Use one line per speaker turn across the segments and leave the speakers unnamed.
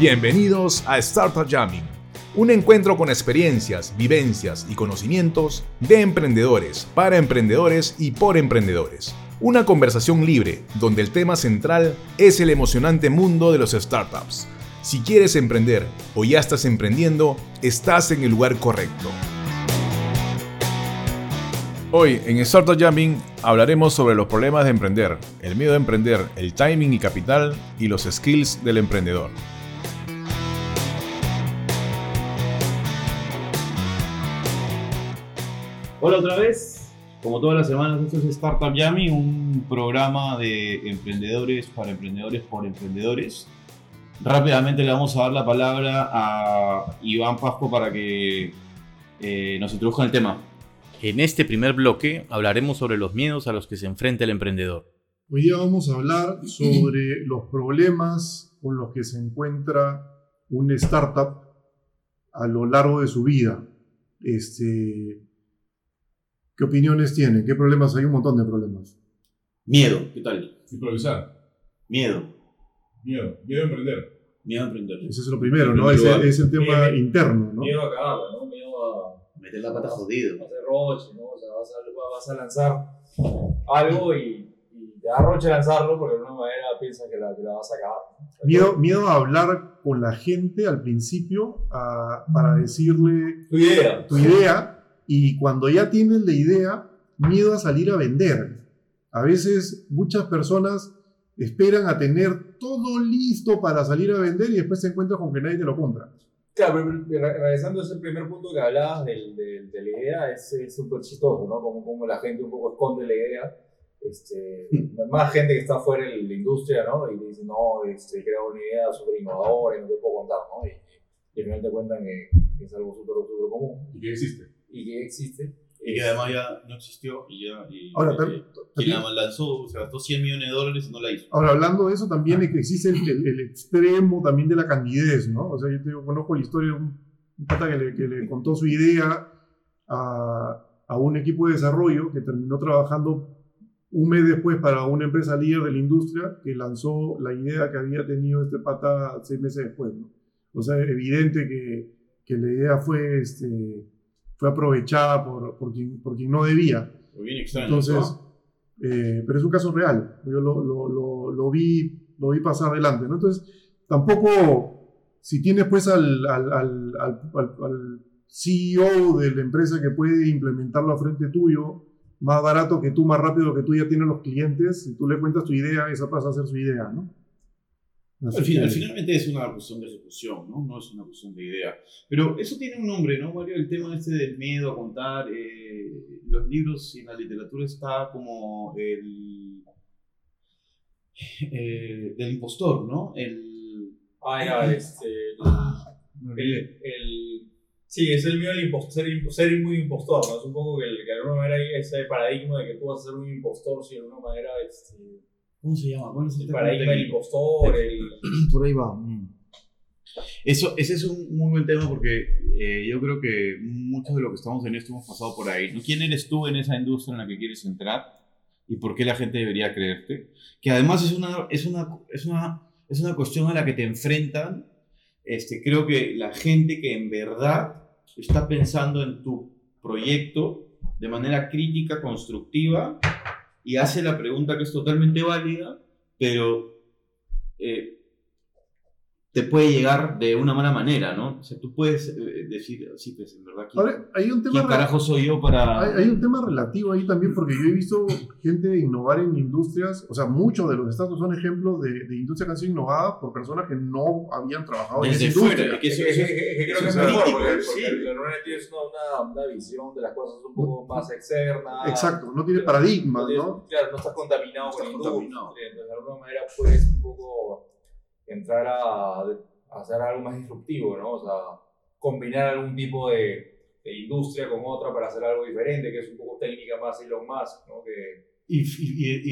Bienvenidos a Startup Jamming, un encuentro con experiencias, vivencias y conocimientos de emprendedores, para emprendedores y por emprendedores. Una conversación libre donde el tema central es el emocionante mundo de los startups. Si quieres emprender o ya estás emprendiendo, estás en el lugar correcto. Hoy en Startup Jamming hablaremos sobre los problemas de emprender, el miedo a emprender, el timing y capital y los skills del emprendedor.
Hola otra vez, como todas las semanas, esto es Startup Jamming, un programa de emprendedores para emprendedores por emprendedores. Rápidamente le vamos a dar la palabra a Iván Pasco para que eh, nos introduzca el tema.
En este primer bloque hablaremos sobre los miedos a los que se enfrenta el emprendedor.
Hoy día vamos a hablar sobre los problemas con los que se encuentra un startup a lo largo de su vida. Este, ¿Qué opiniones tienen? ¿Qué problemas? Hay un montón de problemas.
Miedo, ¿qué tal?
Improvisar.
Miedo.
Miedo. Miedo a emprender.
Miedo a emprender.
Ese es lo primero, ¿no? Ese es el tema
Miedo.
interno, ¿no?
Miedo a cagarla, ¿no? Miedo a
Meter la pata jodido.
a hacer roche, ¿no? O sea, vas a, vas a lanzar algo y, y te da roche lanzarlo porque de alguna manera piensas que la, que la vas a cagar. ¿no?
Miedo, miedo a hablar con la gente al principio a- para decirle
Tu idea.
tu idea y cuando ya tienes la idea, miedo a salir a vender. A veces muchas personas esperan a tener todo listo para salir a vender y después se encuentran con que nadie te lo compra.
Claro, pero regresando a ese primer punto que hablabas del, del- de la idea, es súper chistoso, ¿no? Como, como la gente un poco esconde la idea. Este, más gente que está fuera de la industria, ¿no? Y te dice, no, este, creo una idea súper innovadora y no te puedo contar, ¿no? Y, y al final te cuentan que, que es algo súper, súper común
¿Y qué existe?
Y que existe.
Y que además ya no existió y ya. Y,
Ahora,
y-
tam-
y
también-
la lanzó, se gastó 100 millones de dólares y no la hizo.
Ahora, hablando de eso, también existe el, el- el extremo también de la candidez, ¿no? O sea, yo te digo, conozco la historia de un, un pata que le, que le contó su idea a, a un equipo de desarrollo que terminó trabajando un mes después para una empresa líder de la industria que lanzó la idea que había tenido este pata seis meses después, ¿no? O sea, evidente que, que la idea fue, este, fue aprovechada por, por, quien, por quien no debía.
Fue bien extraño.
Entonces,
¿no?
eh, pero es un caso real. Yo lo, lo, lo, lo vi, lo vi pasar adelante. ¿no? Entonces, tampoco, si tienes pues al, al, al, al, al- al CEO de la empresa que puede implementarlo a frente tuyo, más barato que tú, más rápido que tú ya tienes los clientes, si tú le cuentas tu idea, esa pasa a ser su idea, ¿no?
Al final,
que-
finalmente es una cuestión de ejecución, ¿no? No es una cuestión de idea. Pero eso tiene un nombre, ¿no, Mario? El tema este del miedo a contar. eh, los libros y en la literatura está como el. eh, del impostor, ¿no? El.
Ah, ya, este. El, el- sí, es el miedo al impostor, ser, imp- ser muy impostor, ¿no? Es un poco que, el- que de alguna manera hay ese paradigma de que tú vas a ser un impostor, si de alguna manera, este,
¿Cómo se llama? ¿Cuál es el
el paradigma del impostor, el.
Por ahí va. Eso, ese es un muy buen tema porque eh, yo creo que muchos de los que estamos en esto hemos pasado por ahí. ¿no? ¿Quién eres tú en esa industria en la que quieres entrar? ¿Y por qué la gente debería creerte? Que además es una, es una, es una, es una cuestión a la que te enfrentan. Este, creo que la gente que en verdad está pensando en tu proyecto de manera crítica, constructiva, y hace la pregunta que es totalmente válida, pero eh, te puede llegar de una mala manera, ¿no? O sea, tú puedes eh, decir, sí, pues en verdad, ¿quién,
Ahora, hay un tema
quién carajo soy yo para...?
Hay, hay un tema relativo ahí también, porque yo he visto gente innovar en industrias, o sea, muchos de los estados son ejemplos de, de industria que han sido innovadas por personas que no habían trabajado en esa
Desde fuera,
industria.
que eso,
que- creo que es mejor,
crítico,
porque,
sí.
porque normalmente tienes una, una, una visión de las cosas un poco más externa.
Exacto, no tiene paradigma,
No. Claro, no estás contaminado
No
con la industria. Entonces, de alguna manera puedes un poco entrar a, a hacer algo más disruptivo, ¿no? O sea, combinar algún tipo de, de industria con otra para hacer algo diferente, que es un poco técnica más Elon Musk, ¿no? Que,
Y, y- y-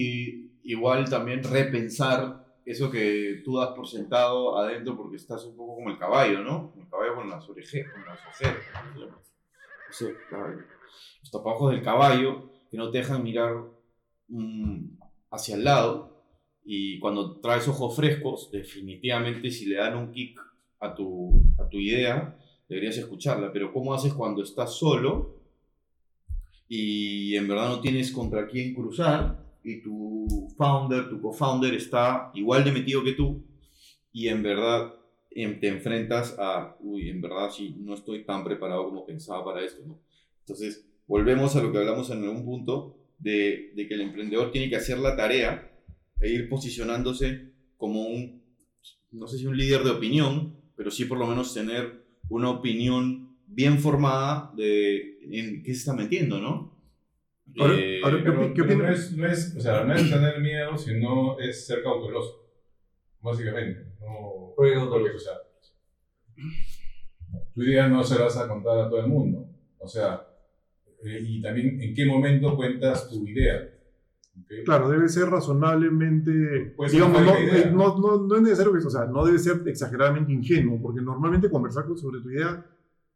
y igual también repensar eso que tú das por sentado adentro porque estás un poco como el caballo, ¿no? El caballo con las orejas, con las ojeras. ¿cómo se llama? Eso, caballo. Los tapabojos del caballo que no te dejan mirar mm, hacia el lado y cuando traes ojos frescos, definitivamente si le dan un kick
a tu, a tu idea, deberías escucharla, pero ¿cómo haces cuando estás solo y en verdad no tienes contra quién cruzar y tu founder, tu co-founder está igual de metido que tú y en verdad em, te enfrentas a, uy, en verdad sí, no estoy tan preparado como pensaba para esto, ¿no? Entonces, volvemos a lo que hablamos en algún punto, de, de que el emprendedor tiene que hacer la tarea e ir posicionándose como un, no sé si un líder de opinión, pero sí por lo menos tener una opinión bien formada de en qué se está metiendo, ¿no?
Ahora-
Eh,
ahora, ¿qué
Pero,
qué
pero no,
opinas?
es, no, es, o sea, no es tener miedo, sino es ser cauteloso. Básicamente. No, porque, o sea, tu idea no se la vas a contar a todo el mundo. O sea, eh, y también en qué momento cuentas tu idea.
Claro, debe ser razonablemente,
Puede ser
digamos, no, eh, no, no, no es necesario que, o sea, no debe ser exageradamente ingenuo, porque normalmente conversar con- sobre tu idea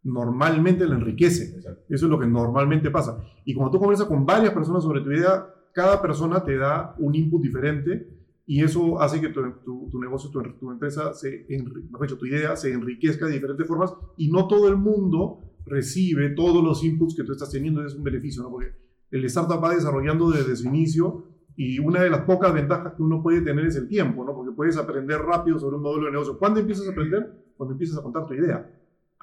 normalmente la enriquece.
Exacto.
Eso es lo que normalmente pasa. Y cuando tú conversas con varias personas sobre tu idea, cada persona te da un input diferente y eso hace que tu, tu- tu negocio, tu, tu empresa, se, enri- dicho, tu idea se enriquezca de diferentes formas y no todo el mundo recibe todos los inputs que tú estás teniendo. Es un beneficio, ¿no? Porque el startup va desarrollando desde su inicio y una de las pocas ventajas que uno puede tener es el tiempo, ¿no? Porque puedes aprender rápido sobre un modelo de negocio. ¿Cuándo empiezas a aprender? Cuando empiezas a contar tu idea.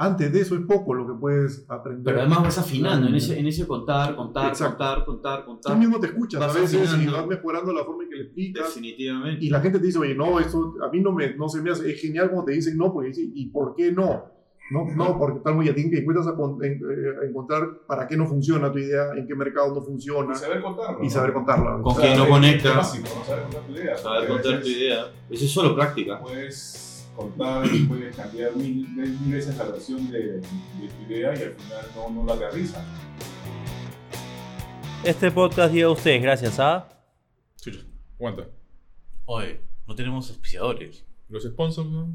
Antes de eso es poco lo que puedes aprender.
Pero además vas afinando en ese, en ese contar, contar,
Exacto.
contar, contar,
Tú
contar.
mismo te escuchas
Vas
a veces y
afinando.
vas mejorando la forma en que le explicas.
Definitivamente.
Y la gente te dice, oye, no, esto a mí no, me, no se me hace. Es genial cuando te dicen no, porque dicen, ¿y por qué no? No, no porque tal ya tienen que encuentras a, con- en- eh, a encontrar para qué no funciona tu idea, en qué mercado no funciona
Y saber contarlo.
y
¿no?
saber contarla.
Con
O sea,
quién no conecta.
Básico, ¿no? Saber contar tu idea.
Saber
porque a
contar tu
veces
idea. Eso es solo práctica.
Puedes contar y puedes cambiar mil, mil veces la versión de, de tu idea y al final no, no la aterriza.
Este podcast llega a ustedes gracias a...
Chucha, aguanta.
Oye, no tenemos auspiciadores.
Los sponsors, ¿no?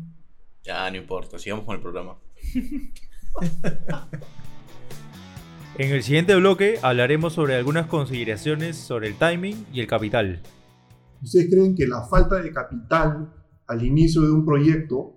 Ya, no importa, sigamos con el programa.
En el siguiente bloque hablaremos sobre algunas consideraciones sobre el timing y el capital.
¿Ustedes creen que la falta de capital al inicio de un proyecto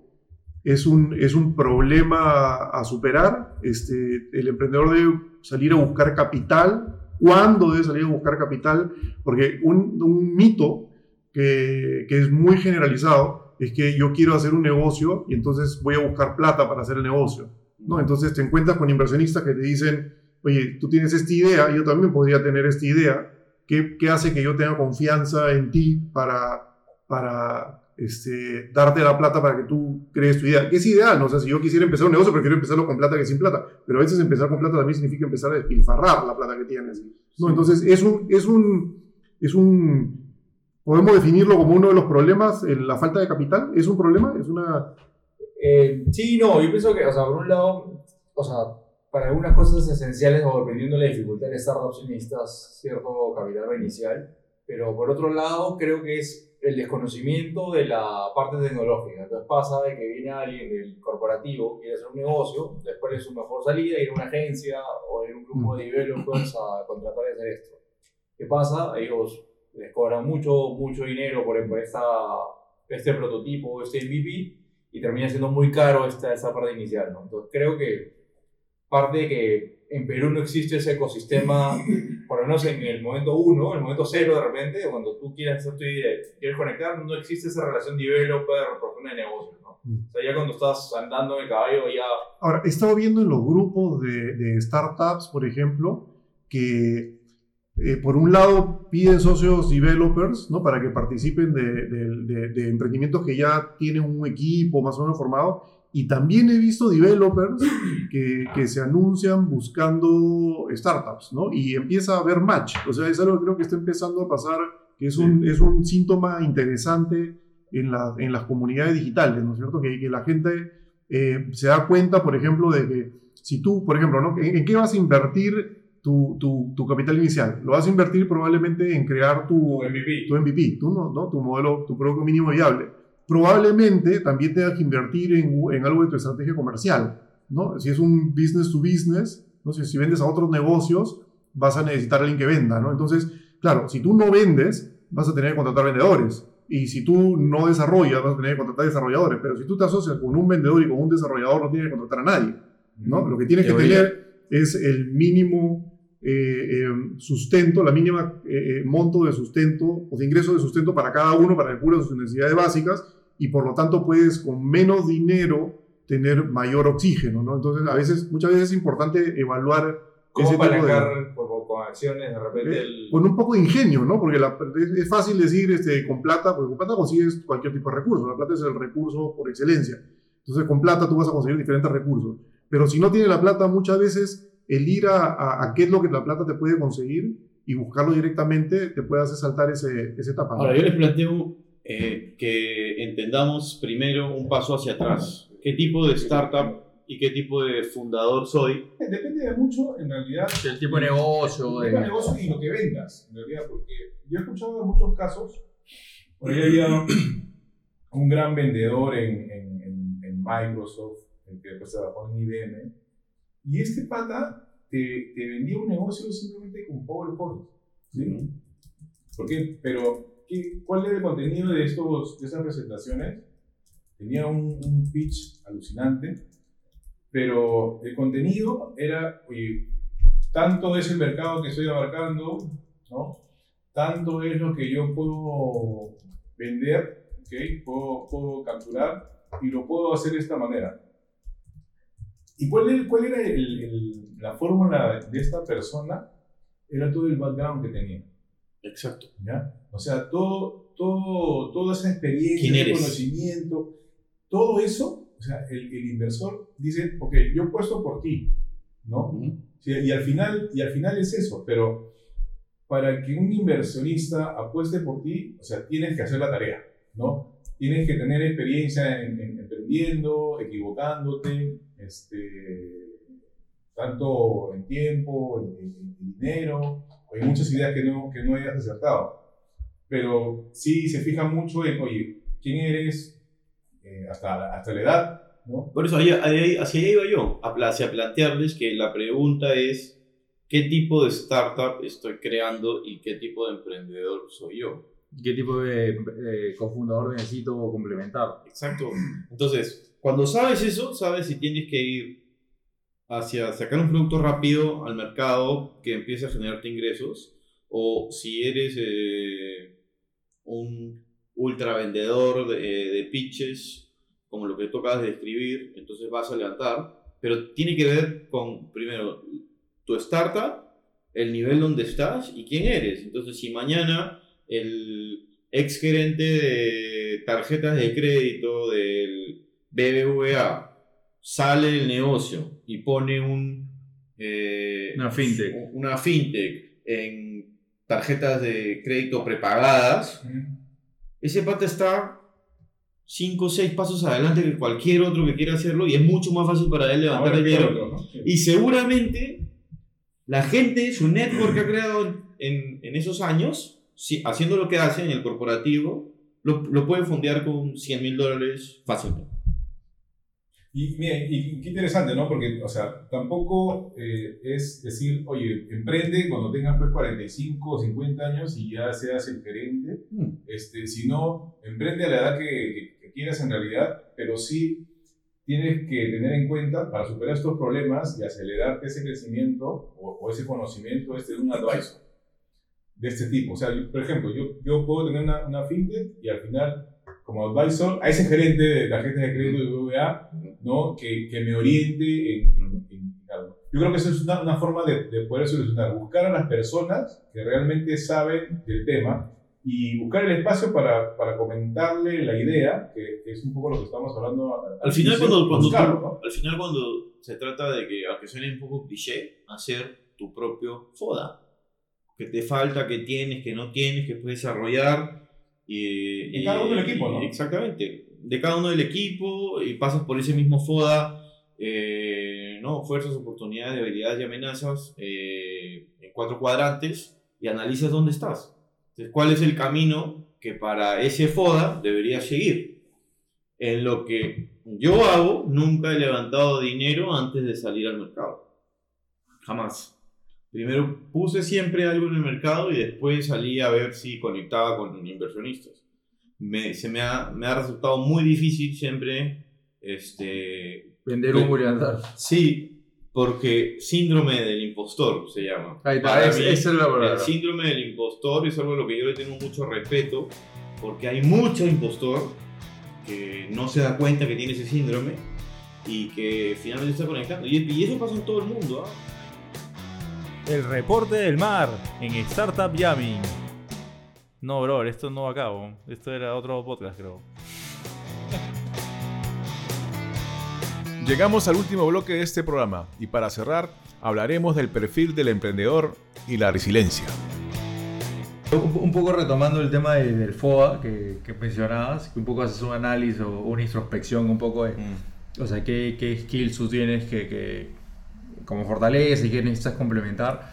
es un, es un problema a superar? Este, el emprendedor debe salir a buscar capital. ¿Cuándo debe salir a buscar capital? Porque un, un mito que, que es muy generalizado es que yo quiero hacer un negocio y entonces voy a buscar plata para hacer el negocio. ¿no? Entonces te encuentras con inversionistas que te dicen, oye, tú tienes esta idea, yo también podría tener esta idea. ¿Qué, qué hace que yo tenga confianza en ti para, para este, darte la plata para que tú crees tu idea? Que es ideal, ¿no? O sea, si yo quisiera empezar un negocio, prefiero empezarlo con plata que sin plata. Pero a veces empezar con plata también significa empezar a despilfarrar la plata que tienes. ¿no? Entonces, es un, es un, es un, podemos definirlo como uno de los problemas, la falta de capital. ¿Es un problema? ¿Es una,
Eh, sí, no, yo pienso que, o sea, por un lado, o sea, para algunas cosas esenciales o dependiendo de la dificultad de startup, sí necesitas cierto capital inicial, pero por otro lado, creo que es el desconocimiento de la parte tecnológica. Entonces pasa de que viene alguien del corporativo, quiere hacer un negocio, después es su mejor salida ir a una agencia o ir a un grupo de developers a contratar y hacer esto. ¿Qué pasa? Ellos les cobran mucho, mucho dinero por, por esta, este prototipo, este MVP, y termina siendo muy caro esta, esta parte inicial, ¿no? Entonces creo que parte de que en Perú no existe ese ecosistema, por lo menos en el momento uno, en el momento cero de repente, cuando tú quieres hacer tu idea, quieres conectar, no existe esa relación developer-persona de negocio, ¿no? O sea, ya cuando estás andando en el caballo, ya...
Ahora, he estado viendo en los grupos de, de startups, por ejemplo, que eh, por un lado piden socios developers ¿no? para que participen de, de- de- de emprendimientos que ya tienen un equipo más o menos formado. Y también he visto developers que, que se anuncian buscando startups, ¿no? Y empieza a haber match. O sea, es algo que creo que está empezando a pasar, que es un, es un síntoma interesante en, la- en las comunidades digitales, ¿no es cierto? Que, que la gente eh, se da cuenta, por ejemplo, de que si tú, por ejemplo, ¿no? ¿en, en qué vas a invertir tu, tu- tu capital inicial? Lo vas a invertir probablemente en crear tu,
Tu MVP.
tu MVP, tu, ¿no? ¿no? tu modelo, tu producto mínimo viable. Probablemente también tengas que invertir en, en algo de tu estrategia comercial, ¿no? Si es un business to business, ¿no? Si, si vendes a otros negocios, vas a necesitar a alguien que venda, ¿no? Entonces, claro, si tú no vendes, vas a tener que contratar vendedores. y si tú no desarrollas, vas a tener que contratar desarrolladores, pero si tú te asocias con un vendedor y con un desarrollador, no tienes que contratar a nadie, ¿no? Lo que tienes que tener es el mínimo eh, eh, sustento, la mínima eh, eh, monto de sustento o de ingreso de sustento para cada uno para que cubra sus necesidades básicas y por lo tanto puedes con menos dinero tener mayor oxígeno, ¿no? Entonces, a veces, muchas veces es importante evaluar
¿Cómo
ese tipo de-
con acciones de repente
eh,
el...
con un poco de ingenio, ¿no? Porque la- es, es fácil decir este, con plata, porque con plata consigues cualquier tipo de recurso. La plata es el recurso por excelencia. Entonces, con plata tú vas a conseguir diferentes recursos. Pero si no tienes la plata, muchas veces el ir a, a- a qué es lo que la plata te puede conseguir y buscarlo directamente te puede hacer saltar ese, esa etapa.
Ahora, yo les planteo eh, que entendamos primero un paso hacia atrás. ¿Qué tipo de startup y qué tipo de fundador soy?
Depende de mucho, en realidad,
El tipo de negocio.
el
de-
negocio y lo que vendas, en realidad, porque yo he escuchado en muchos casos, por ahí había un gran vendedor en, en, en, en Microsoft, el que después trabajó en IBM, y este pata te, te vendía un negocio simplemente con PowerPoint. ¿sí? ¿Por qué? Pero, ¿qué, ¿cuál era el contenido de, estos, de esas presentaciones? Tenía un, un pitch alucinante, pero el contenido era, oye, tanto es el mercado que estoy abarcando, ¿no? Tanto es lo que yo puedo vender, ¿ok? Puedo, puedo capturar y lo puedo hacer de esta manera. ¿Y cuál, cuál era el- el- la fórmula de esta persona? Era todo el background que tenía.
Exacto.
¿ya? O sea, todo, todo, toda esa experiencia,
¿Quién
ese
eres?
conocimiento, todo eso, o sea, el, el inversor dice, ok, yo he puesto por ti, ¿no? Sí, y, al final, y al final es eso, pero para que un inversionista apueste por ti, o sea, tienes que hacer la tarea, ¿no? Tienes que tener experiencia en, en- emprendiendo, equivocándote, este, tanto en tiempo, en, en- en dinero, en muchas ideas que no, que no hayas acertado. Pero sí se fija mucho en, oye, ¿quién eres? Eh, hasta, hasta la edad, ¿no?
Por eso, ahí- ahí- hacia ahí iba yo, hacia plantearles que la pregunta es, ¿qué tipo de startup estoy creando y qué tipo de emprendedor soy yo?
¿Qué tipo de eh, cofundador necesito complementar?
Exacto. Entonces, cuando sabes eso, sabes si tienes que ir hacia sacar un producto rápido al mercado que empiece a generarte ingresos, o si eres eh, un ultra vendedor de, de pitches, como lo que tú acabas de describir, entonces vas a levantar, pero tiene que ver con, primero, tu startup, el nivel donde estás y quién eres. Entonces, si mañana el ex gerente de tarjetas de crédito del BBVA sale del negocio y pone un, eh,
Una fintech.
una fintech en tarjetas de crédito prepagadas, ese pata está 5 o 6 pasos adelante que cualquier otro que quiera hacerlo y es mucho más fácil para él levantar
Ahora,
dinero.
claro, ¿no? Sí.
Y seguramente la gente, su network que ha creado en, en esos años, si- haciendo lo que hace en el corporativo, lo, lo puede fondear con 100 mil dólares fácilmente.
Y, mira, y qué interesante, ¿no? Porque, o sea, tampoco eh, es decir, oye, emprende cuando tengas pues 45 o 50 años y ya seas el gerente,
Mm.
este, sino emprende a la edad que, que- que quieras en realidad, pero sí tienes que tener en cuenta para superar estos problemas y acelerarte ese crecimiento o, o ese conocimiento, este de un advisor de este tipo. O sea, yo, por ejemplo, yo, yo puedo tener una, una fintech y al final, como advisor, a ese gerente de tarjetas de crédito de BBVA, ¿no? que, que me oriente en, en- en algo. Yo creo que eso es una, una forma de, de poder solucionar, buscar a las personas que realmente saben del tema y buscar el espacio para, para comentarle la idea, que, que es un poco lo que estamos hablando.
Al final,
inicio,
cuando, cuando,
buscarlo, ¿no?
al final cuando se trata de que, aunque suene un poco cliché, hacer tu propio FODA. Que te falta, que tienes, que no tienes, que puedes desarrollar. Y,
De cada uno del equipo, ¿no?
Exactamente. De cada uno del equipo y pasas por ese mismo FODA, eh, ¿no? Fuerzas, oportunidades, debilidades y amenazas eh, en cuatro cuadrantes y analizas dónde estás. Entonces, ¿cuál es el camino que para ese FODA deberías seguir? En lo que yo hago, nunca he levantado dinero antes de salir al mercado. Jamás. Primero puse siempre algo en el mercado y después salí a ver si conectaba con inversionistas. me, se me ha, me ha resultado muy difícil siempre, este,
Vender humo y andar.
sí, porque síndrome del impostor se llama.
Ahí está, es-
mí,
esa es la
el
palabra.
síndrome del impostor es algo a lo que yo le tengo mucho respeto, porque hay mucho impostor que no se da cuenta que tiene ese síndrome y que finalmente está conectando. Y, y eso pasa en todo el mundo. ¿ah?
El reporte del mar en Startup Jamming. No, bro, esto no acabo. Esto era otro podcast, creo.
Llegamos al último bloque de este programa y para cerrar hablaremos del perfil del emprendedor y la resiliencia.
Un, poco retomando el tema de- del FOA que, que mencionabas, que un poco haces un análisis o una introspección un poco de, o sea, qué, qué skills tú tienes que, que como fortaleza y qué necesitas complementar.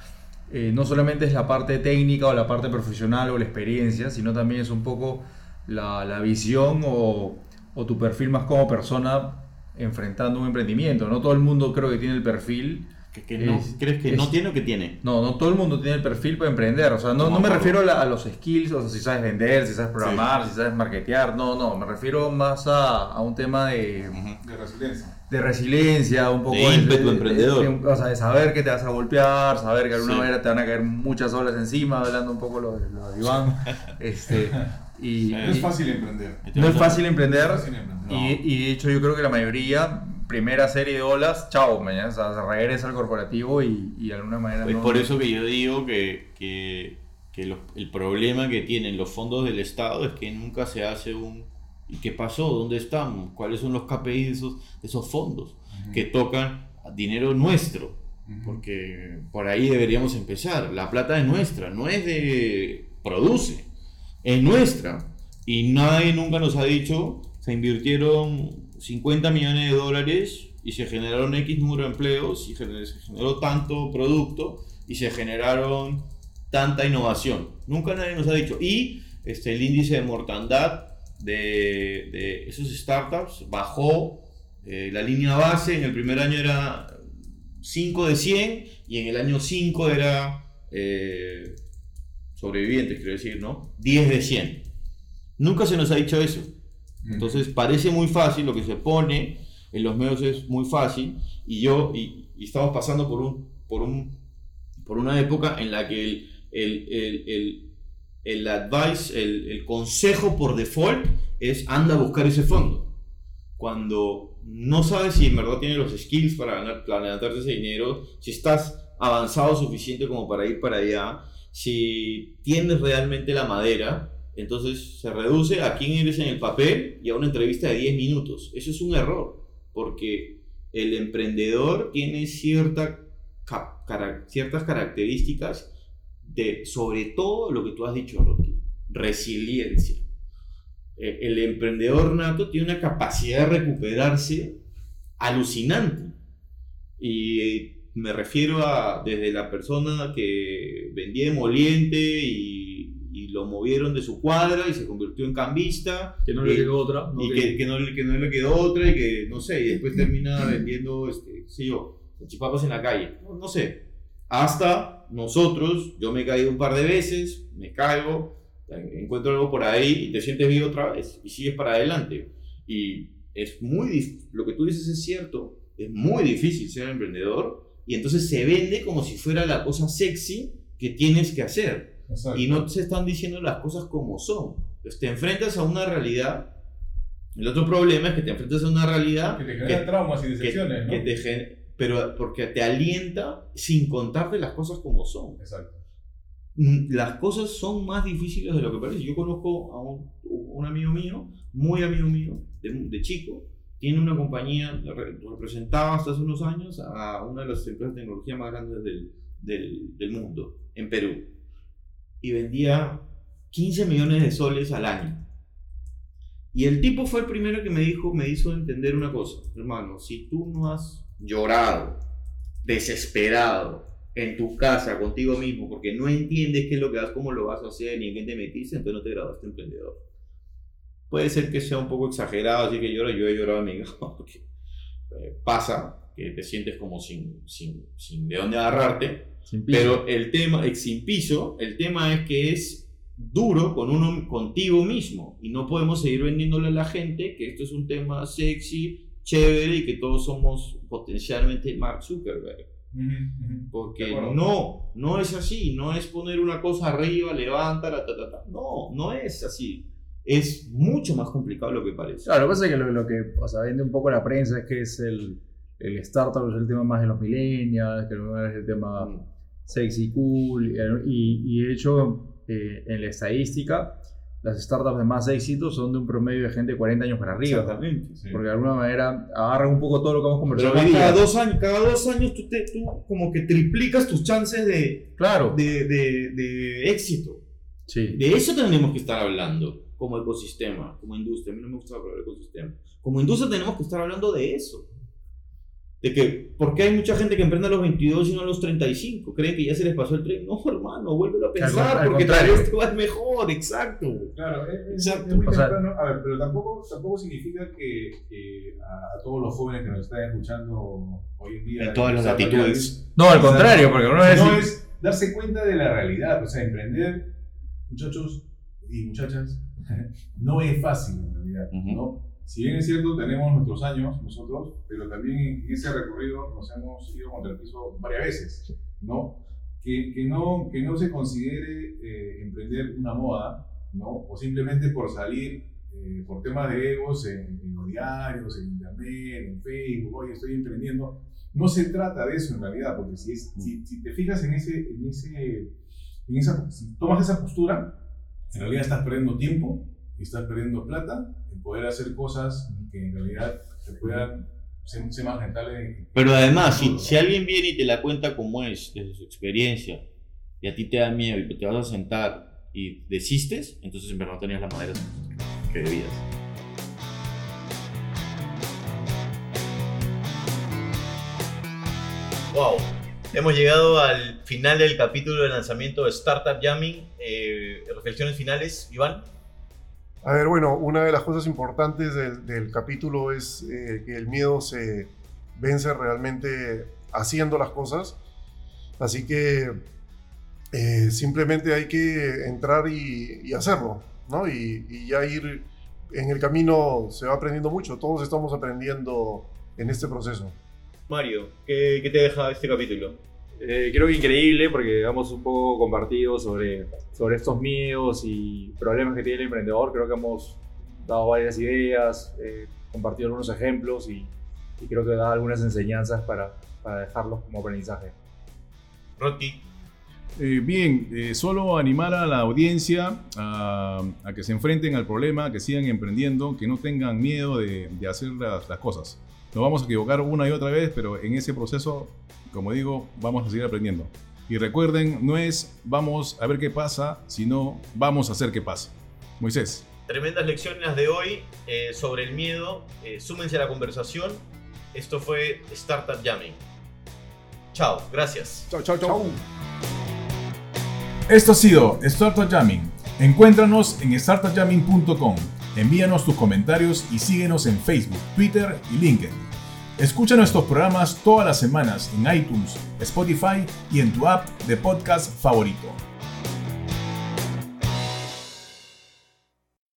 Eh, no solamente es la parte técnica o la parte profesional o la experiencia, sino también es un poco la, la visión o, o tu perfil más como persona enfrentando un emprendimiento. No todo el mundo creo que tiene el perfil
Que, que no,
Es-
¿Crees que
es-
no tiene o que tiene?
no, no todo el mundo tiene el perfil para emprender. O sea, no, no me refiero a, la- a los skills, o sea, si sabes vender, si sabes programar, si sabes marketear. No, no, me refiero más a, a un tema de,
De resiliencia.
de resiliencia, un poco
De ímpetu emprendedor.
de- o sea, de saber que te vas a golpear, saber que de alguna
Sí.
manera te van a caer muchas olas encima, hablando un poco lo, de- lo de Iván. este, y,
No es fácil emprender.
no es fácil emprender.
No es fácil emprender.
Y, y de hecho yo creo que la mayoría, primera serie de olas, chao, mañana, o sea, se regresa al corporativo y, y de alguna manera...
Es
no-
por eso que yo digo que, que, que los- el problema que tienen los fondos del Estado es que nunca se hace un... ¿Y qué pasó? ¿Dónde estamos? ¿Cuáles son los KPI de esos, de esos fondos? Que tocan dinero nuestro. Porque por ahí deberíamos empezar. La plata es nuestra, no es de... produce. Es nuestra. Y nadie nunca nos ha dicho, se invirtieron 50 millones de dólares y se generaron X número de empleos y se generó tanto producto y se generaron tanta innovación. Nunca nadie nos ha dicho. Y este, el índice de mortandad de, de esos startups bajó. eh, la línea base en el primer año era 5 de 100 y en el año 5 era eh, sobrevivientes, quiero decir, ¿no? 10 de 100. Nunca se nos ha dicho eso. Entonces parece muy fácil, lo que se pone en los medios es muy fácil y yo, y, y estamos pasando por, un, por, un, por una época en la que el, el, el, el, el advice, el, el consejo por default es anda a buscar ese fondo. Cuando no sabes si en verdad tienes los skills para ganar, para ese dinero, si estás avanzado suficiente como para ir para allá, si tienes realmente la madera, entonces se reduce a quién eres en el papel y a una entrevista de 10 minutos. Eso es un error, porque el emprendedor tiene cierta, ciertas características de, sobre todo lo que tú has dicho, Rocky, resiliencia. Eh, El emprendedor nato tiene una capacidad de recuperarse alucinante. Y me refiero a desde la persona que vendía emoliente y lo movieron de su cuadra y se convirtió en cambista.
Que no le
Y-
llegó otra. ¿no?
y
Que-
que, que no, le- que no le quedó otra y que no sé, y después termina vendiendo, este, qué sé yo, chipapas en la calle. No, no sé. Hasta nosotros, yo me he caído un par de veces, me caigo, encuentro algo por ahí y te sientes vivo otra vez y sigues para adelante. Y es muy lo que tú dices es cierto, es muy difícil ser emprendedor y entonces se vende como si fuera la cosa sexy que tienes que hacer
Exacto.
y no se están diciendo las cosas como son. Entonces te enfrentas a una realidad. El otro problema es que te enfrentas a una realidad
Que te genera traumas y
que-
decepciones, ¿no?
que te pero porque te alienta sin contarte las cosas como son.
Exacto.
Mm, Las cosas son más difíciles de lo que parece. Yo conozco a un, un amigo mío, muy amigo mío, de, de chico, tiene una compañía, re- representaba hasta hace unos años a una de las empresas de tecnología más grandes del, del, del mundo, en Perú. Y vendía 15 millones de soles al año. Y el tipo fue el primero que me dijo, me hizo entender una cosa, hermano, si tú no has llorado, desesperado, en tu casa, contigo mismo, porque no entiendes qué es lo que vas, cómo lo vas a hacer, ni en qué te metiste, entonces no te graduaste emprendedor. Puede ser que sea un poco exagerado, así que lloro, yo he llorado cama, porque eh, pasa que te sientes como sin, sin, sin de dónde agarrarte,
Sin piso.
pero el tema, ex sin piso, el tema es que es duro con uno, contigo mismo y no podemos seguir vendiéndole a la gente que esto es un tema sexy, chévere y que todos somos potencialmente Mark Zuckerberg. Porque no, no es así, no es poner una cosa arriba, levántala, ta, ta, ta. No, no es así. Es mucho más complicado de lo que parece.
Claro, lo que pasa es que lo, lo que o sea, vende un poco la prensa es que es el, el startup, es el tema más de los millennials, que es el tema
Mm.
sexy, cool, y, y de hecho, eh, en la estadística, las startups de más éxito son de un promedio de gente de 40 años para arriba.
Exactamente.
Sí.
Porque de alguna manera agarran un poco todo lo que hemos conversado hoy
cada
día.
dos años, cada dos años tú, te, tú como que triplicas tus chances de,
Claro.
de, de, de éxito.
Sí.
De eso tenemos que estar hablando como ecosistema, como industria. A mí no me gusta hablar de ecosistema. Como industria tenemos que estar hablando de eso. De que, ¿por qué hay mucha gente que emprende a los 22 y no a los 35? ¿Creen que ya se les pasó el tren? No, hermano, vuélvelo a pensar,
al
porque tal vez te va mejor, exacto.
Claro, es,
Exacto.
es muy
O sea-
temprano. A ver, pero tampoco, tampoco significa que, que a, a todos los jóvenes que nos están escuchando hoy en día.
En todas las.
Jam,
No, al contrario, porque uno es...
no es darse cuenta de la realidad. O sea, emprender, muchachos y muchachas, no es fácil en realidad.
Ujú.
¿no? Si bien es cierto, tenemos nuestros años nosotros, pero también en ese recorrido nos hemos ido contra el piso varias veces. ¿no? Que, que, no, que no se considere eh, emprender una moda, ¿no? o simplemente por salir eh, por temas de egos en, en los diarios, en internet, en Facebook, oye, estoy emprendiendo. No se trata de eso en realidad, porque si, es, si, si te fijas en ese, en ese, en esa, si tomas esa postura, en realidad estás perdiendo tiempo y estás perdiendo plata en poder hacer cosas que en realidad te puedan ser, ser más rentables.
Pero además, si, si alguien viene y te la cuenta como es, desde su experiencia, y a ti te da miedo y te vas a sentar y desistes, entonces en verdad no tenías las maneras que debías. Wow, hemos llegado al final del capítulo de lanzamiento de Startup Jamming. Eh, reflexiones finales, Iván.
A ver, bueno, una de las cosas importantes del, del capítulo es eh, que el miedo se vence realmente haciendo las cosas. Así que eh, simplemente hay que entrar y, y hacerlo, ¿no? Y, y ya ir en el camino se va aprendiendo mucho. Todos estamos aprendiendo en este proceso.
Mario, ¿qué, qué te deja este capítulo?
Eh, creo que increíble porque hemos un poco compartido sobre, sobre estos miedos y problemas que tiene el emprendedor. Creo que hemos dado varias ideas, eh, compartido algunos ejemplos y, y creo que da algunas enseñanzas para, para dejarlos como aprendizaje.
Rocky.
Eh, bien, eh, solo animar a la audiencia a, a que se enfrenten al problema, que sigan emprendiendo, que no tengan miedo de, de hacer las, las cosas. Nos vamos a equivocar una y otra vez, pero en ese proceso, como digo, vamos a seguir aprendiendo. Y recuerden, no es vamos a ver qué pasa, sino vamos a hacer qué pasa. Moisés.
Tremendas lecciones las de hoy eh, sobre el miedo. Eh, súmense a la conversación. Esto fue Startup Jamming. Chao, gracias.
Chao, chao, chao. Esto ha sido Startup Jamming. Encuéntranos en startupjamming.com. Envíanos tus comentarios y síguenos en Facebook, Twitter y LinkedIn. Escucha nuestros programas todas las semanas en iTunes, Spotify y en tu app de podcast favorito.